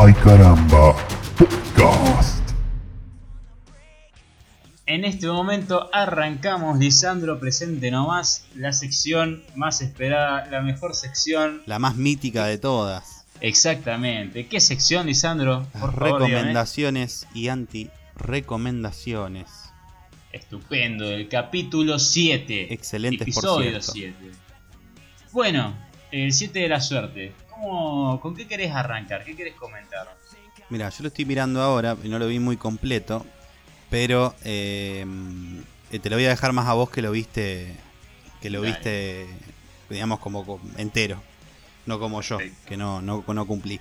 Ay caramba, podcast. En este momento arrancamos, Lisandro, presente nomás, la sección más esperada, la mejor sección. La más mítica de todas. Exactamente. ¿Qué sección, Lisandro? Por favor, recomendaciones y anti-recomendaciones. Estupendo, el capítulo 7. Excelente, episodio 7. Bueno, el 7 de la suerte. ¿Cómo, ¿Con qué querés arrancar? ¿Qué querés comentar? Mira, yo lo estoy mirando ahora y no lo vi muy completo, pero eh, te lo voy a dejar más a vos que lo viste, que lo viste, digamos, como entero, no como yo, que no, no, no cumplí.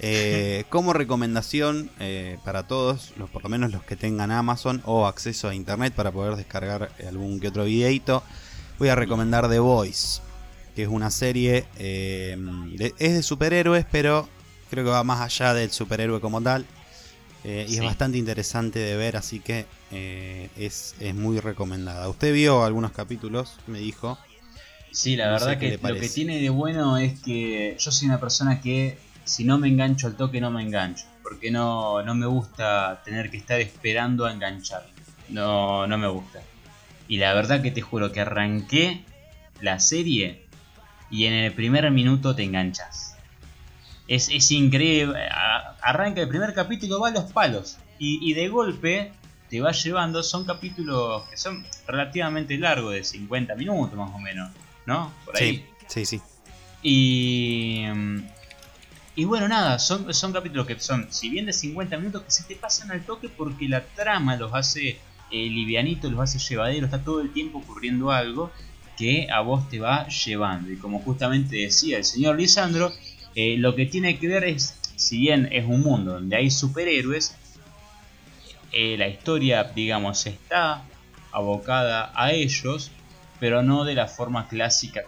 Eh, como recomendación eh, para todos, los, por lo menos los que tengan Amazon o acceso a internet para poder descargar algún que otro videito, voy a recomendar The Voice que es una serie, eh, es de superhéroes, pero creo que va más allá del superhéroe como tal. Eh, y es bastante interesante de ver, así que eh, es, muy recomendada. Usted vio algunos capítulos, me dijo. Sí, la verdad que lo que tiene de bueno es que yo soy una persona que si no me engancho al toque no me engancho. Porque no, no me gusta tener que estar esperando a enganchar. No, no me gusta. Y la verdad que te juro que arranqué la serie y en el primer minuto te enganchas. Es, increíble. Arranca el primer capítulo, va a los palos. Y, de golpe te va llevando. Son capítulos que son relativamente largos, de 50 minutos más o menos. ¿No? Por ahí. Sí, sí, Y. Y bueno, nada, son, son capítulos que son, si bien de 50 minutos, que se te pasan al toque porque la trama los hace eh, livianitos, los hace llevaderos, está todo el tiempo ocurriendo algo que a vos te va llevando. Y como justamente decía el señor Lisandro, eh, lo que tiene que ver es, si bien es un mundo donde hay superhéroes, eh, la historia, digamos, está abocada a ellos, pero no de la forma clásica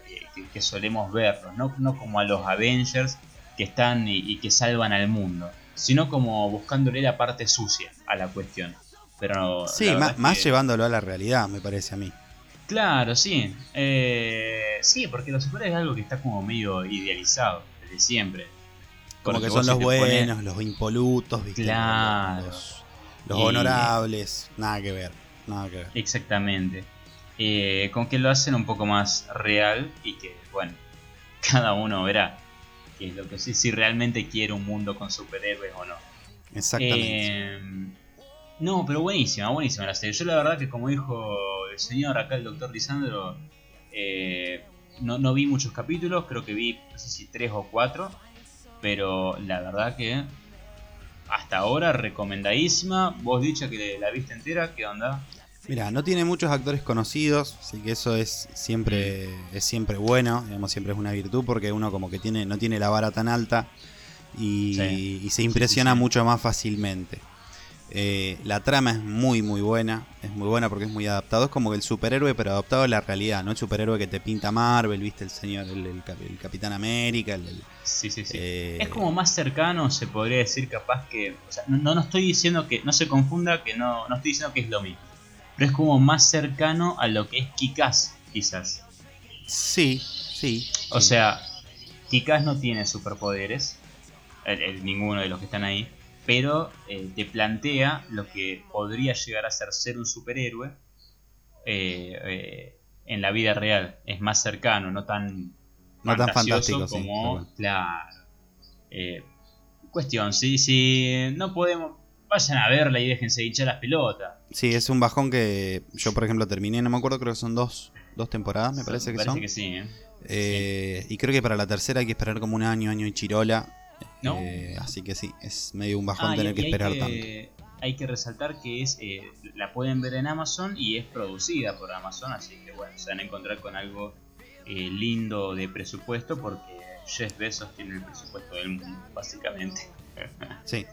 que, solemos verlos, ¿no? no, como a los Avengers que están y, que salvan al mundo, sino como buscándole la parte sucia a la cuestión. Pero sí, más llevándolo a la realidad, me parece a mí. Claro, sí. Eh, sí, porque los superhéroes es algo que está como medio idealizado desde siempre. Como que son los buenos, los impolutos, Claro. Los, honorables. Nada que ver. Nada que ver. Exactamente. Eh, con que lo hacen un poco más real y que, bueno, cada uno verá que es lo que sí, si realmente quiere un mundo con superhéroes o no. Exactamente. Eh, no, pero buenísima, buenísima la serie. Yo la verdad que como dijo el señor acá, el doctor Lisandro, eh, no, no, vi muchos capítulos, creo que vi, no sé si tres o cuatro, pero la verdad que hasta ahora recomendadísima. Vos dicha que la viste entera, ¿qué onda? Mira, no tiene muchos actores conocidos, así que eso es siempre, es siempre bueno, digamos, siempre es una virtud porque uno como que tiene, no tiene la vara tan alta y, se impresiona mucho más fácilmente. Eh, la trama es muy muy buena, es muy buena porque es muy adaptado, es como el superhéroe pero adaptado a la realidad, no el superhéroe que te pinta Marvel, viste el señor, el, Capitán América, el, sí, sí, sí. Eh, es como más cercano, se podría decir capaz que, o sea, no, no estoy diciendo que, no se confunda, que no, no estoy diciendo que es lo mismo, pero es como más cercano a lo que es Kikaz, quizás. Sí, sí. O sea, Kikaz no tiene superpoderes, ninguno de los que están ahí pero eh, te plantea lo que podría llegar a ser ser un superhéroe eh, eh, en la vida real. Es más cercano, no tan, no tan fantástico como. claro. cuestión, si, si no podemos. Vayan a verla y déjense hinchar las pelotas. Sí, es un bajón que yo, por ejemplo, terminé, no me acuerdo, creo que son dos, dos temporadas, me parece que parece que sí, Y creo que para la tercera hay que esperar como un año, año y chirola. Eh, así que sí, es medio un bajón ah, tener que esperar tanto. Hay que resaltar que es eh, la pueden ver en Amazon y es producida por Amazon, así que bueno, se van a encontrar con algo eh, lindo de presupuesto porque Jeff Bezos tiene el presupuesto del mundo, básicamente. Sí.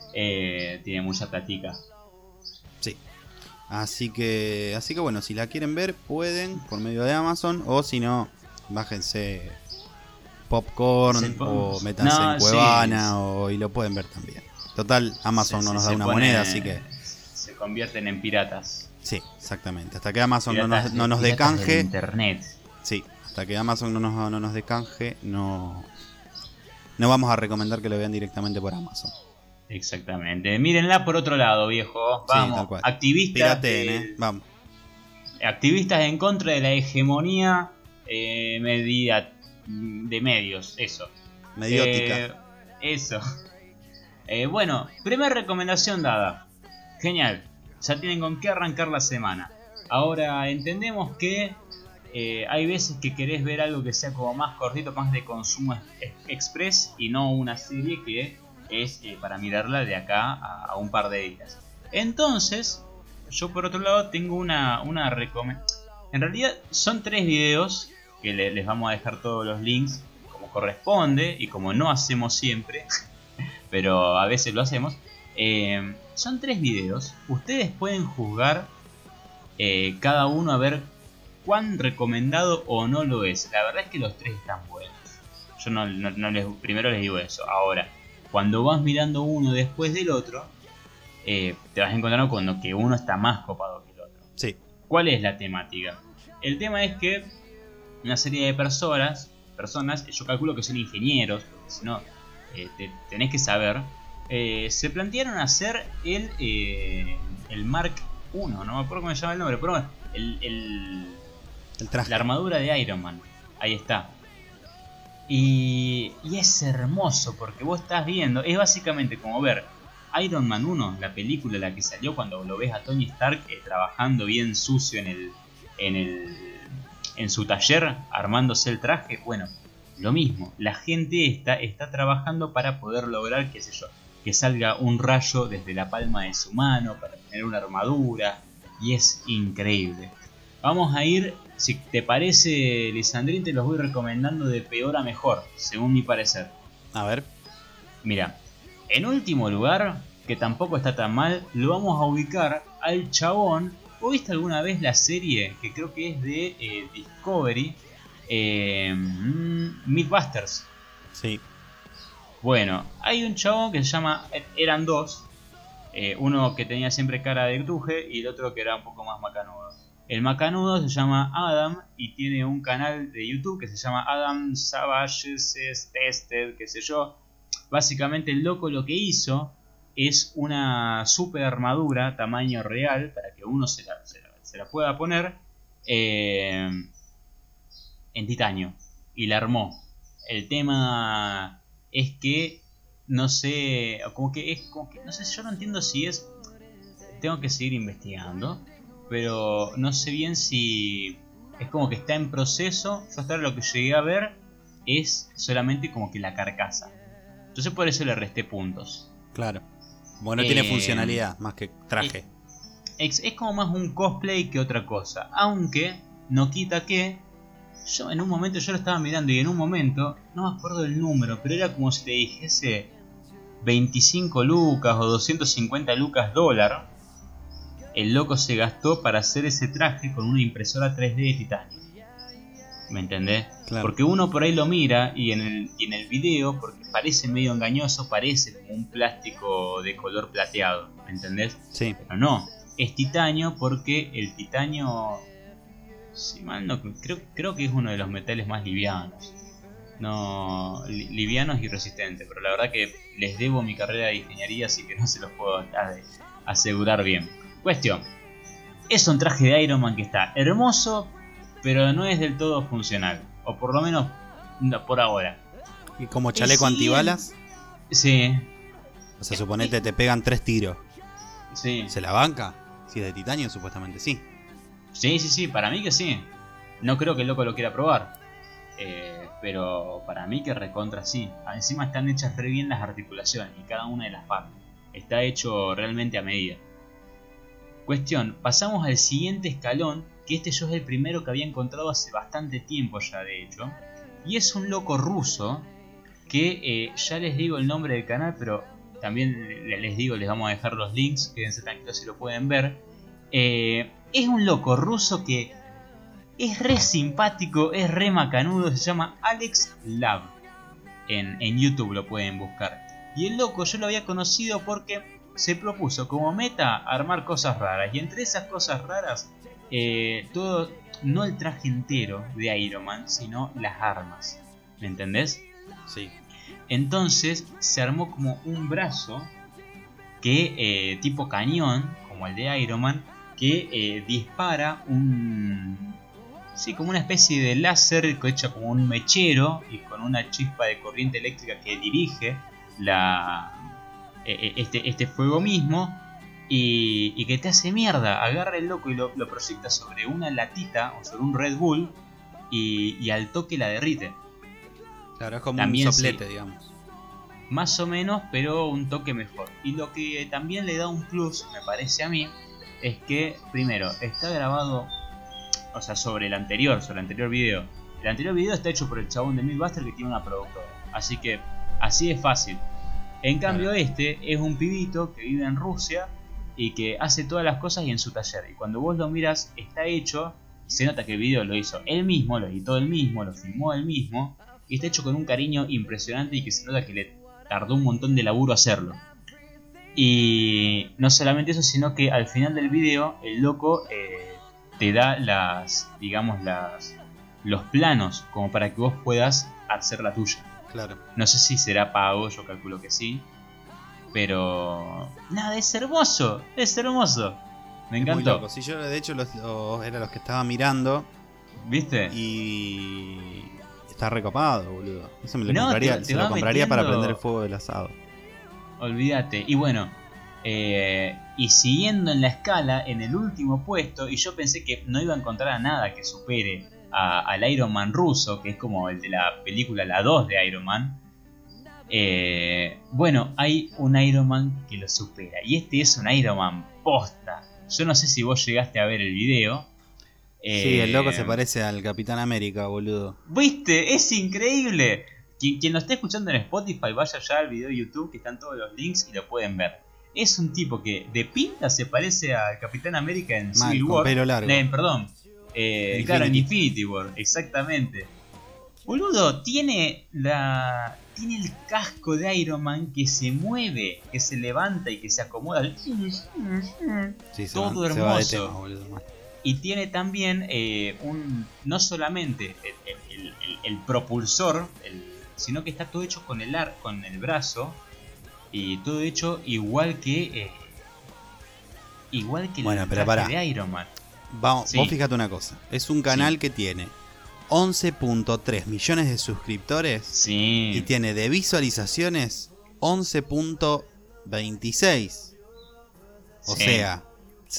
tiene mucha platica. Sí. Así que, así que bueno, si la quieren ver, pueden por medio de Amazon o si no, bájense popcorn o métanse en Cuevana o, y lo pueden ver también. Total, Amazon no nos da una moneda, así que... Se convierten en piratas. Sí, exactamente. Hasta que Amazon no nos, no nos decanje... Internet. Sí, hasta que Amazon no nos, no nos decanje, no, no vamos a recomendar que lo vean directamente por Amazon. Exactamente. Mírenla por otro lado, viejo. Sí, Vamos. tal cual. Activistas, de- ¿eh? Vamos. activistas en contra de la hegemonía eh, media de medios. Eso. Mediótica. Eh, eso. Eh, bueno, primera recomendación dada. Genial. Ya tienen con qué arrancar la semana. Ahora entendemos que eh, hay veces que querés ver algo que sea como más cortito, más de consumo ex- express y no una serie que es eh, para mirarla de acá a, a un par de días. Entonces, yo por otro lado tengo una, una recomendación. En realidad son tres videos que le- les vamos a dejar todos los links como corresponde y como no hacemos siempre, pero a veces lo hacemos. Eh, son tres videos. Ustedes pueden juzgar eh, cada uno a ver cuán recomendado o no lo es. La verdad es que los tres están buenos. Yo no, no- no les, primero les digo eso. Ahora, cuando vas mirando uno después del otro, eh, te vas encontrando con que uno está más copado que el otro. Sí. ¿Cuál es la temática? El tema es que una serie de personas, personas, yo calculo que son ingenieros, porque si no, eh, te- tenés que saber, eh, se plantearon hacer el, eh, el Mark I, no me acuerdo cómo se llama el nombre, pero bueno, el, el- El traje. la armadura de Iron Man. Ahí está. Y, y es hermoso porque vos estás viendo, es básicamente como ver Iron Man 1, la película la que salió cuando lo ves a Tony Stark eh, trabajando bien sucio en el, en el en su taller armándose el traje. Bueno, lo mismo, la gente esta está trabajando para poder lograr, qué sé yo, que salga un rayo desde la palma de su mano para tener una armadura y es increíble. Vamos a ir, si te parece, Lisandrín, te los voy recomendando de peor a mejor, según mi parecer. A ver. Mira, en último lugar, que tampoco está tan mal, lo vamos a ubicar al chabón. ¿Vos viste alguna vez la serie que creo que es de eh, Discovery? Eh, mm, Mythbusters. Sí. Bueno, hay un chabón que se llama. Eran dos. eh, uno que tenía siempre cara de truje y el otro que era un poco más macanudo. El macanudo se llama Adam y tiene un canal de YouTube que se llama Adam Savages Tested, qué sé yo. Básicamente el loco lo que hizo es una super armadura tamaño real para que uno se la, se la- pueda poner eh, en titanio. Y la armó. El tema es que no sé, como que es como que no sé, yo no entiendo si es tengo que seguir investigando, pero no sé bien si es como que está en proceso. Yo hasta ahora lo que llegué a ver es solamente como que la carcasa. Entonces por eso le resté puntos. Claro. Como no tiene Eh, funcionalidad, más que traje. Es, es como más un cosplay que otra cosa. Aunque no quita que yo en un momento yo lo estaba mirando y en un momento, no me acuerdo el número, pero era como si te dijese 25 lucas o 250 lucas dólar. El loco se gastó para hacer ese traje con una impresora 3D de titanio. ¿Me entendés? Claro. Porque uno por ahí lo mira y en el, y en el video, porque parece medio engañoso, parece como un plástico de color plateado. ¿Me entendés? Sí. Pero no, es titanio porque el titanio, si mal no, creo, creo que es uno de los metales más livianos. No, li- livianos y resistentes, pero la verdad que les debo mi carrera de ingeniería, así que no se los puedo asegurar bien. Cuestión, es un traje de Iron Man que está hermoso, pero no es del todo funcional, o por lo menos no, por ahora. Y como chaleco sí, antibalas, Sí, o sea, suponete te pegan tres tiros. sí. ¿Se la banca? Si es de titanio, supuestamente sí. Sí, sí, sí, para mí que sí. No creo que el loco lo quiera probar. Eh, pero para mí que recontra sí. Encima están hechas re bien las articulaciones y cada una de las partes. Está hecho realmente a medida. Cuestión, pasamos al siguiente escalón, que este yo es el primero que había encontrado hace bastante tiempo ya de hecho. Y es un loco ruso que eh, ya les digo el nombre del canal, pero también le- les digo, les vamos a dejar los links, quédense tranquilos si lo pueden ver. Eh, es un loco ruso que es re simpático, es re macanudo, se llama Alex Lab. En, en YouTube lo pueden buscar. Y el loco yo lo había conocido porque se propuso como meta armar cosas raras. Y entre esas cosas raras, eh, todo, no el traje entero de Iron Man, sino las armas. ¿Me entendés? Sí. Entonces se armó como un brazo que eh, tipo cañón, como el de Iron Man, que eh, dispara un... Sí, como una especie de láser hecha como un mechero y con una chispa de corriente eléctrica que dirige la, este, este fuego mismo y, y que te hace mierda. Agarra el loco y lo, lo proyecta sobre una latita o sobre un Red Bull y, y al toque la derrite. Claro, es como También un sí. soplete, digamos. Más o menos, pero un toque mejor. Y lo que también le da un plus, me parece a mí, es que, primero, está grabado, o sea, sobre el anterior, sobre el anterior video. El anterior video está hecho por el chabón de Mythbuster que tiene una productora. Así que, así es fácil. En cambio, Claro. este es un pibito que vive en Rusia y que hace todas las cosas y en su taller. Y cuando vos lo miras, está hecho, se nota que el video lo hizo él mismo, lo editó él mismo, lo filmó él mismo. Y está hecho con un cariño impresionante y que se nota que le tardó un montón de laburo hacerlo. Y no solamente eso, sino que al final del video el loco eh, te da las, digamos, las, los planos como para que vos puedas hacer la tuya. Claro. No sé si será pago, yo calculo que sí. Pero... Nada, es hermoso, es hermoso. Me muy encantó. loco. Si yo de hecho los, los- era los que estaba mirando ¿Viste? y está recopado, boludo. Eso me lo No, compraría, te- te se lo compraría para prender el fuego del asado. Olvídate. Y bueno, eh, y siguiendo en la escala, en el último puesto, y yo pensé que no iba a encontrar a nada que supere a- al Iron Man ruso, que es como el de la película La 2 de Iron Man. Eh, bueno, hay un Iron Man que lo supera. Y este es un Iron Man posta. Yo no sé si vos llegaste a ver el video. Sí, el loco Eh, se parece al Capitán América, boludo. ¿Viste? Es increíble. Quien, quien lo esté escuchando en Spotify, vaya ya al video de YouTube que están todos los links y lo pueden ver. Es un tipo que de pinta se parece al Capitán América en Mal, Civil con War. pelo largo. Eh, perdón. Eh, En claro, en Infinity. Infinity War, exactamente. Boludo, tiene la. Tiene el casco de Iron Man que se mueve, que se levanta y que se acomoda. Sí, se, todo va, hermoso. tema. Y tiene también eh, un. No solamente el, el- el- el propulsor, sino que está todo hecho con el ar, con el brazo. Y todo hecho igual que. eh, igual que Bueno, el pero traje pará. de Iron Man. Vamos, Sí. Vos fíjate una cosa. Es un canal que tiene 11.3 millones de suscriptores Sí. y tiene de visualizaciones 11.26. O Sí. sea,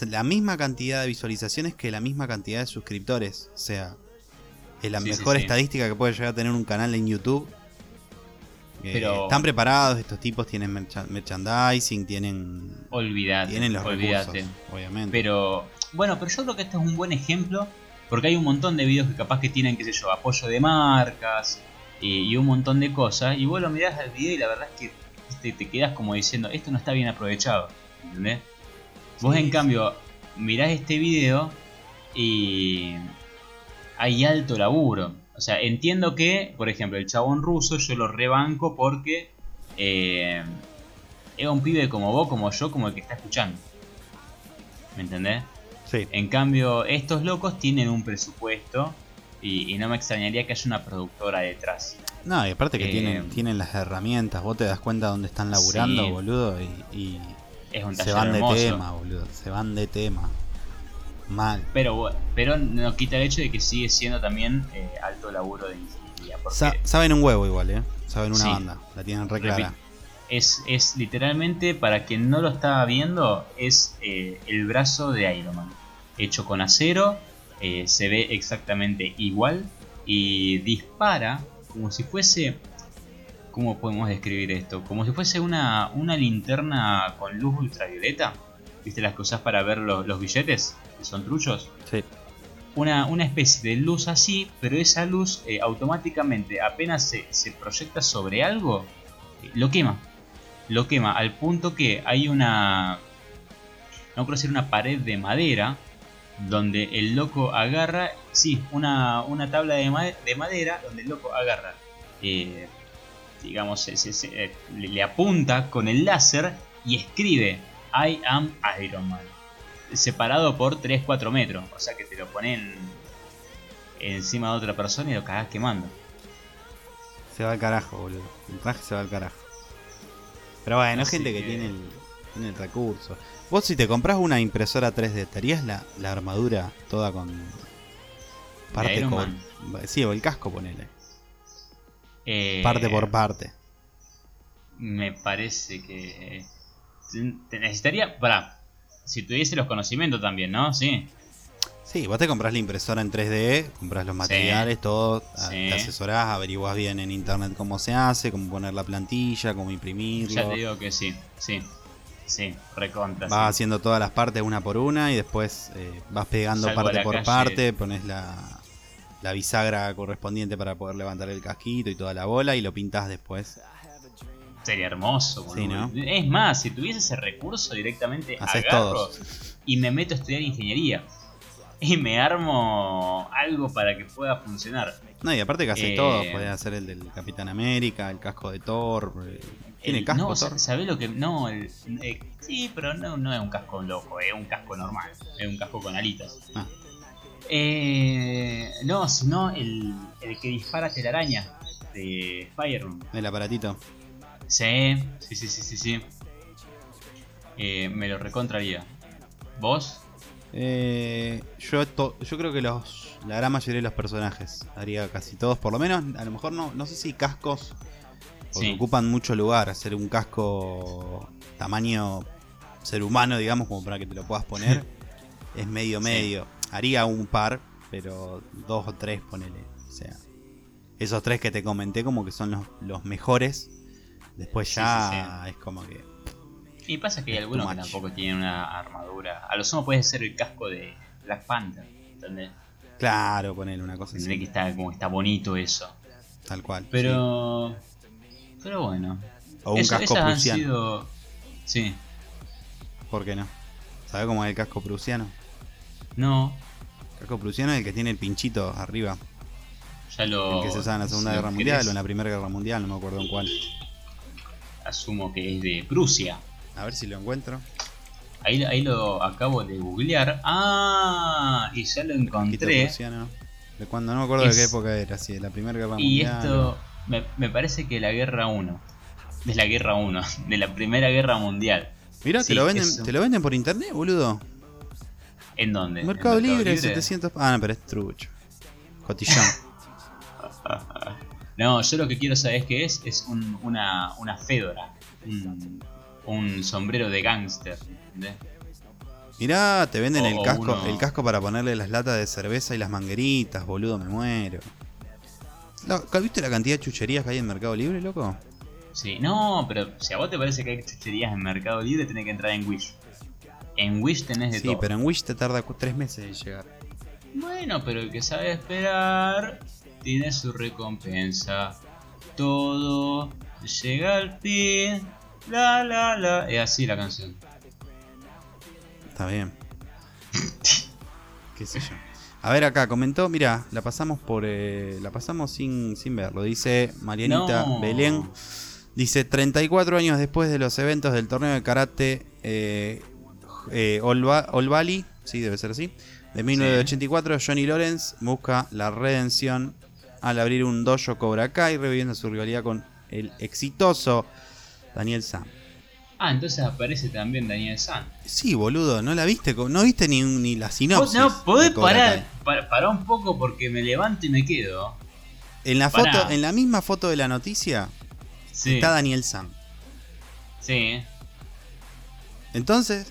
la misma cantidad de visualizaciones que la misma cantidad de suscriptores. O sea, es la Sí, mejor estadística que puede llegar a tener un canal en YouTube. Eh, Pero- están preparados, estos tipos tienen mercha- merchandising, tienen, Olvídate. tienen los recursos, obviamente. Pero. Bueno, pero yo creo que este es un buen ejemplo. Porque hay un montón de videos que capaz que tienen, qué sé yo, apoyo de marcas y, y un montón de cosas. Y vos lo mirás al video y la verdad es que viste, te quedas como diciendo, esto no está bien aprovechado. ¿Entendés? Vos en sí. cambio mirás este video y hay alto laburo. O sea, entiendo que, por ejemplo, el chabón ruso yo lo rebanco porque eh, es un pibe como vos, como yo, como el que está escuchando. ¿Me entendés? Sí. En cambio, estos locos tienen un presupuesto y, y no me extrañaría que haya una productora detrás. No, y aparte que Eh, tienen, tienen las herramientas, vos te das cuenta dónde están laburando, Sí. boludo, y, y Es un se van de hermoso. tema, boludo, se van de tema. Mal. Pero, pero no quita el hecho de que sigue siendo también eh, alto laburo de ingeniería. Porque Sa- saben un huevo igual, eh. Saben una Sí. banda, la tienen re clara. Es, es literalmente, para quien no lo estaba viendo, es eh, el brazo de Iron Man. Hecho con acero, eh, se ve exactamente igual y dispara como si fuese... ¿Cómo podemos describir esto? Como si fuese una, una linterna con luz ultravioleta. ¿Viste las que usás para ver los, los billetes? Que son truchos. Sí. una, una especie de luz así, pero esa luz eh, automáticamente apenas se, se proyecta sobre algo, eh, lo quema. Lo quema al punto que hay una... No creo ser una pared de madera donde el loco agarra... Sí, una, una tabla de, ma- de madera donde el loco agarra... eh, digamos, eh, le, le apunta con el láser y escribe I am Iron Man separado por 3-4 metros. O sea que te lo ponen encima de otra persona y lo cagás quemando. Se va al carajo, boludo. El traje se va al carajo. Pero bueno, Así gente que, que- tiene el, tiene el recurso. Vos si te compras una impresora 3D, ¿te harías la, la armadura toda con... Parte Iron con... Sí, o el casco, ponele. Eh, Parte por parte. Me parece que. Te necesitaría. Para. Si tuviese los conocimientos también, ¿no? Sí. Sí, vos te compras la impresora en 3D, compras los materiales, todo, Sí. te asesorás, averiguás bien en internet cómo se hace, cómo poner la plantilla, cómo imprimirlo. Ya te digo que sí. Sí. Sí. Recontra. Vas sí. haciendo todas las partes una por una y después eh, vas pegando Salgo parte por calle. parte, pones la, la bisagra correspondiente para poder levantar el casquito y toda la bola y lo pintas después. Sería hermoso. Sí, boludo. ¿no? Es más, si tuviese ese recurso directamente Haces agarro todos. y me meto a estudiar ingeniería. Y me armo algo para que pueda funcionar. No, y aparte que haces Eh, todo, podés hacer el del Capitán América, el casco de Thor. eh, ¿Tiene El- casco no, Thor? ¿sabés lo que.? No, el, eh, sí, pero no, no es un casco loco, es un casco normal. Es un casco con alitas. Ah. Eh, no, sino el, el que dispara telaraña de Firearm. El aparatito. Sí, sí, sí, sí, sí. sí. Eh, me lo recontraría. ¿Vos? Eh, yo, to- yo creo que los la gran mayoría de los personajes haría casi todos, por lo menos, a lo mejor no, no sé si cascos Sí. ocupan mucho lugar, hacer un casco tamaño ser humano, digamos, como para que te lo puedas poner, es medio Sí. medio. Haría un par, pero dos o tres ponele, o sea, esos tres que te comenté como que son los, los mejores. Después ya sí, es como que Y pasa que hay algunos que tampoco tienen una armadura. A lo sumo puede ser el casco de Black Panther. ¿Entendés? claro, ponele una cosa Entendés que así, está, como está bonito eso. tal cual. sí. Pero. Pero bueno. O un Eso- casco esas han prusiano. sido. Sí. ¿Por qué no? ¿Sabe cómo es el casco prusiano? No. El casco prusiano es el que tiene el pinchito arriba. Ya lo. El que se usaba en la Segunda si Guerra Mundial querés, o en la Primera Guerra Mundial, no me acuerdo en cuál. Asumo que es de Prusia. A ver si lo encuentro. Ahí, ahí lo acabo de googlear. Ah, y ya lo encontré. De cuando no me acuerdo de qué época era, si de la Primera Guerra Y Mundial. esto me, me parece que la Guerra 1. De la Guerra 1. De la Primera Guerra Mundial. Mirá, Sí, te lo venden, te lo venden por internet, boludo. ¿En dónde? ¿En Mercado Libre, 700. Ah, no, pero es trucho. Cotillón. No, yo lo que quiero saber es que es, es un- una, una fedora. Un, un sombrero de gángster. Mirá, te venden O- el casco, uno- el casco para ponerle las latas de cerveza y las mangueritas, boludo, me muero. ¿Viste la cantidad de chucherías que hay en Mercado Libre, loco? Sí, no, pero si a vos te parece que hay chucherías en Mercado Libre, tenés que entrar en Wish. En Wish tenés de Sí, todo. pero en Wish te tarda tres meses en llegar. Bueno, pero el que sabe esperar tiene su recompensa. Todo llega al fin. La la la. Es así la canción. Está bien. Qué sé yo. A ver acá, comentó, mira, la pasamos por eh, la pasamos sin, sin verlo. Dice Marianita No. Belén. Dice 34 años después de los eventos del torneo de karate eh, eh, Valley, sí, debe ser así. De 1984, Johnny Lawrence busca la redención al abrir un dojo Cobra Kai, reviviendo su rivalidad con el exitoso Daniel Sam. Ah, entonces aparece también Daniel San. Sí, boludo, no la viste, no viste ni, ni la sinopsis. no podés parar, un poco porque me levanto y me quedo. En la Pará. foto, en la misma foto de la noticia Sí. está Daniel Sam. Sí. Entonces,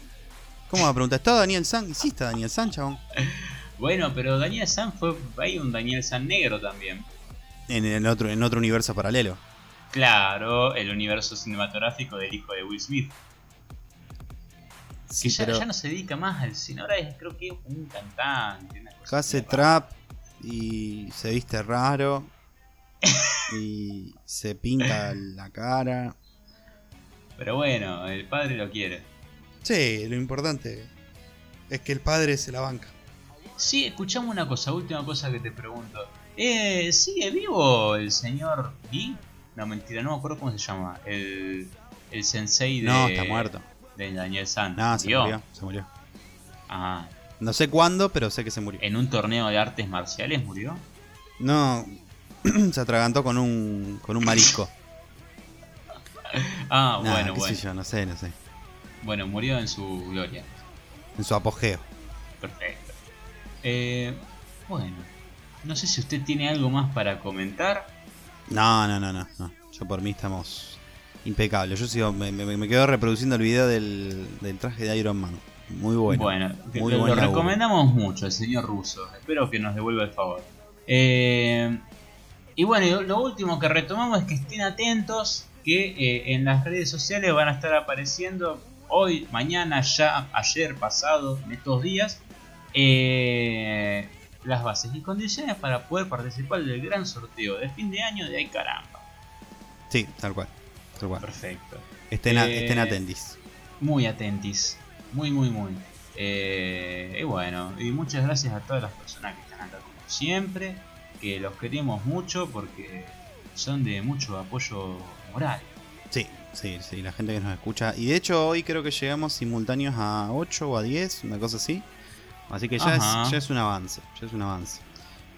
¿cómo va a preguntar? ¿Está Daniel San? Y sí está Daniel San, chabón. Bueno, pero Daniel San fue. Hay un Daniel San negro también. En, en otro, en otro universo paralelo. Claro, el universo cinematográfico del hijo de Will Smith. Sí, que ya, pero ya no se dedica más al cine, ahora es, creo que un cantante. Una cosa hace trap y se viste raro. y se pinta la cara. Pero bueno, el padre lo quiere. Sí, lo importante es que el padre se la banca. Sí, escuchamos una cosa, última cosa que te pregunto. Eh, ¿Sigue vivo el señor Lee? No, mentira, no me acuerdo cómo se llama. El, el sensei de. No, está muerto. De Daniel San. No, se murió, se murió. Ajá. No sé cuándo, pero sé que se murió. ¿En un torneo de artes marciales murió? No, se atragantó con un, con un marisco. Ah, Nah, bueno, qué bueno. sé yo, no sé, no sé. Bueno, murió en su gloria. En su apogeo. Perfecto. Eh, bueno, no sé si usted tiene algo más para comentar. No, no, no, no. no. Yo por mí estamos impecables. Yo sigo, me, me- me quedo reproduciendo el video del, del traje de Iron Man. Muy bueno. Bueno, muy lo, lo laburo. recomendamos mucho, el señor Russo. Espero que nos devuelva el favor. Eh, y bueno, lo último que retomamos es que estén atentos que eh, en las redes sociales van a estar apareciendo hoy, mañana, ya, ayer, pasado, en estos días, eh, las bases y condiciones para poder participar del gran sorteo de fin de año de Ay Caramba. Sí, tal cual. Tal cual. Perfecto. Estén, a- Eh, estén atentis. Muy atentis. Muy, muy, muy. Eh, y bueno, y muchas gracias a todas las personas que están acá como siempre. Que los queremos mucho porque son de mucho apoyo moral. Sí, sí, sí, la gente que nos escucha. Y de hecho hoy creo que llegamos simultáneos a 8 o a 10, una cosa así. Así que ya, es, ya es un avance, ya es un avance.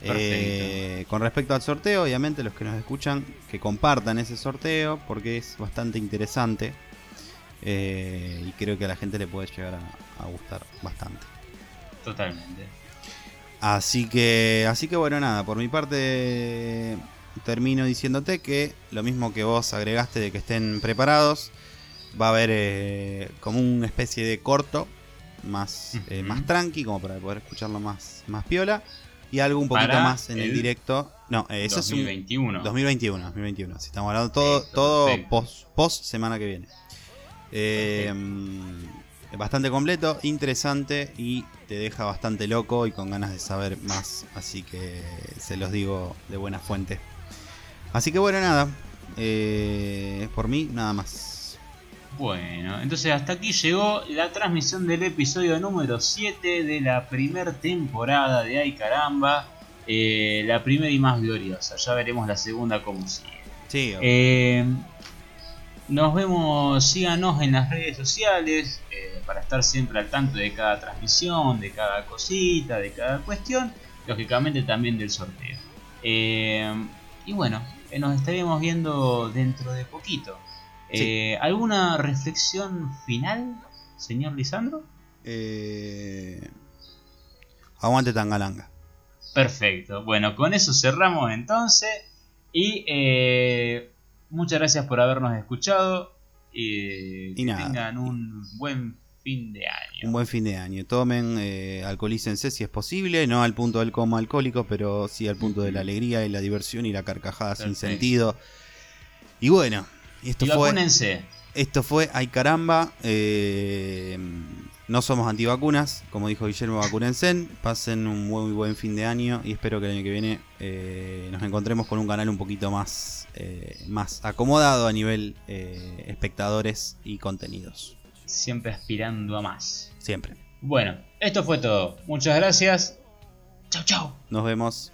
Eh, con respecto al sorteo, obviamente los que nos escuchan, que compartan ese sorteo porque es bastante interesante. Eh, y creo que a la gente le puede llegar a, a gustar bastante. Totalmente. Así que, así que bueno, nada, por mi parte termino diciéndote que lo mismo que vos agregaste de que estén preparados, va a haber eh, como una especie de corto más, eh, más tranqui, como para poder escucharlo más, más piola, y algo un poquito Para más en el, el directo. No, eh, eso es 2021. un 2021, 2021. Si estamos hablando todo, todo perfecto. post, post semana que viene. Eh, bastante completo, interesante y te deja bastante loco y con ganas de saber más. Así que se los digo de buena fuente. Así que bueno, nada. eh, por mí, nada más. Bueno, entonces hasta aquí llegó la transmisión del episodio número 7 de la primera temporada de Ay Caramba. eh, la primera y más gloriosa. Ya veremos la segunda como sigue. Sí, Eh, nos vemos, síganos en las redes sociales eh, para estar siempre al tanto de cada transmisión, de cada cosita, de cada cuestión, lógicamente también del sorteo. Y bueno, nos estaremos viendo dentro de poquito. Eh, ¿Alguna reflexión final, señor Lisandro? eh, aguante Tangalanga. Perfecto. Bueno, con eso cerramos entonces. Y eh, muchas gracias por habernos escuchado. eh, Y que nada. tengan un buen fin de año. Un buen fin de año. Tomen, eh, alcoholícense si es posible, no al punto del coma alcohólico, pero sí al punto de la alegría y la diversión y la carcajada sin sentido. Y bueno, esto y fue, vacúnense. esto fue Ay Caramba. eh, no somos antivacunas, como dijo Guillermo, vacúnense. Pasen un muy buen fin de año y espero que el año que viene eh, nos encontremos con un canal un poquito más, eh, más acomodado a nivel eh, espectadores y contenidos. Siempre aspirando a más. Siempre. Bueno, esto fue todo. Muchas gracias. Chau, chau. Nos vemos.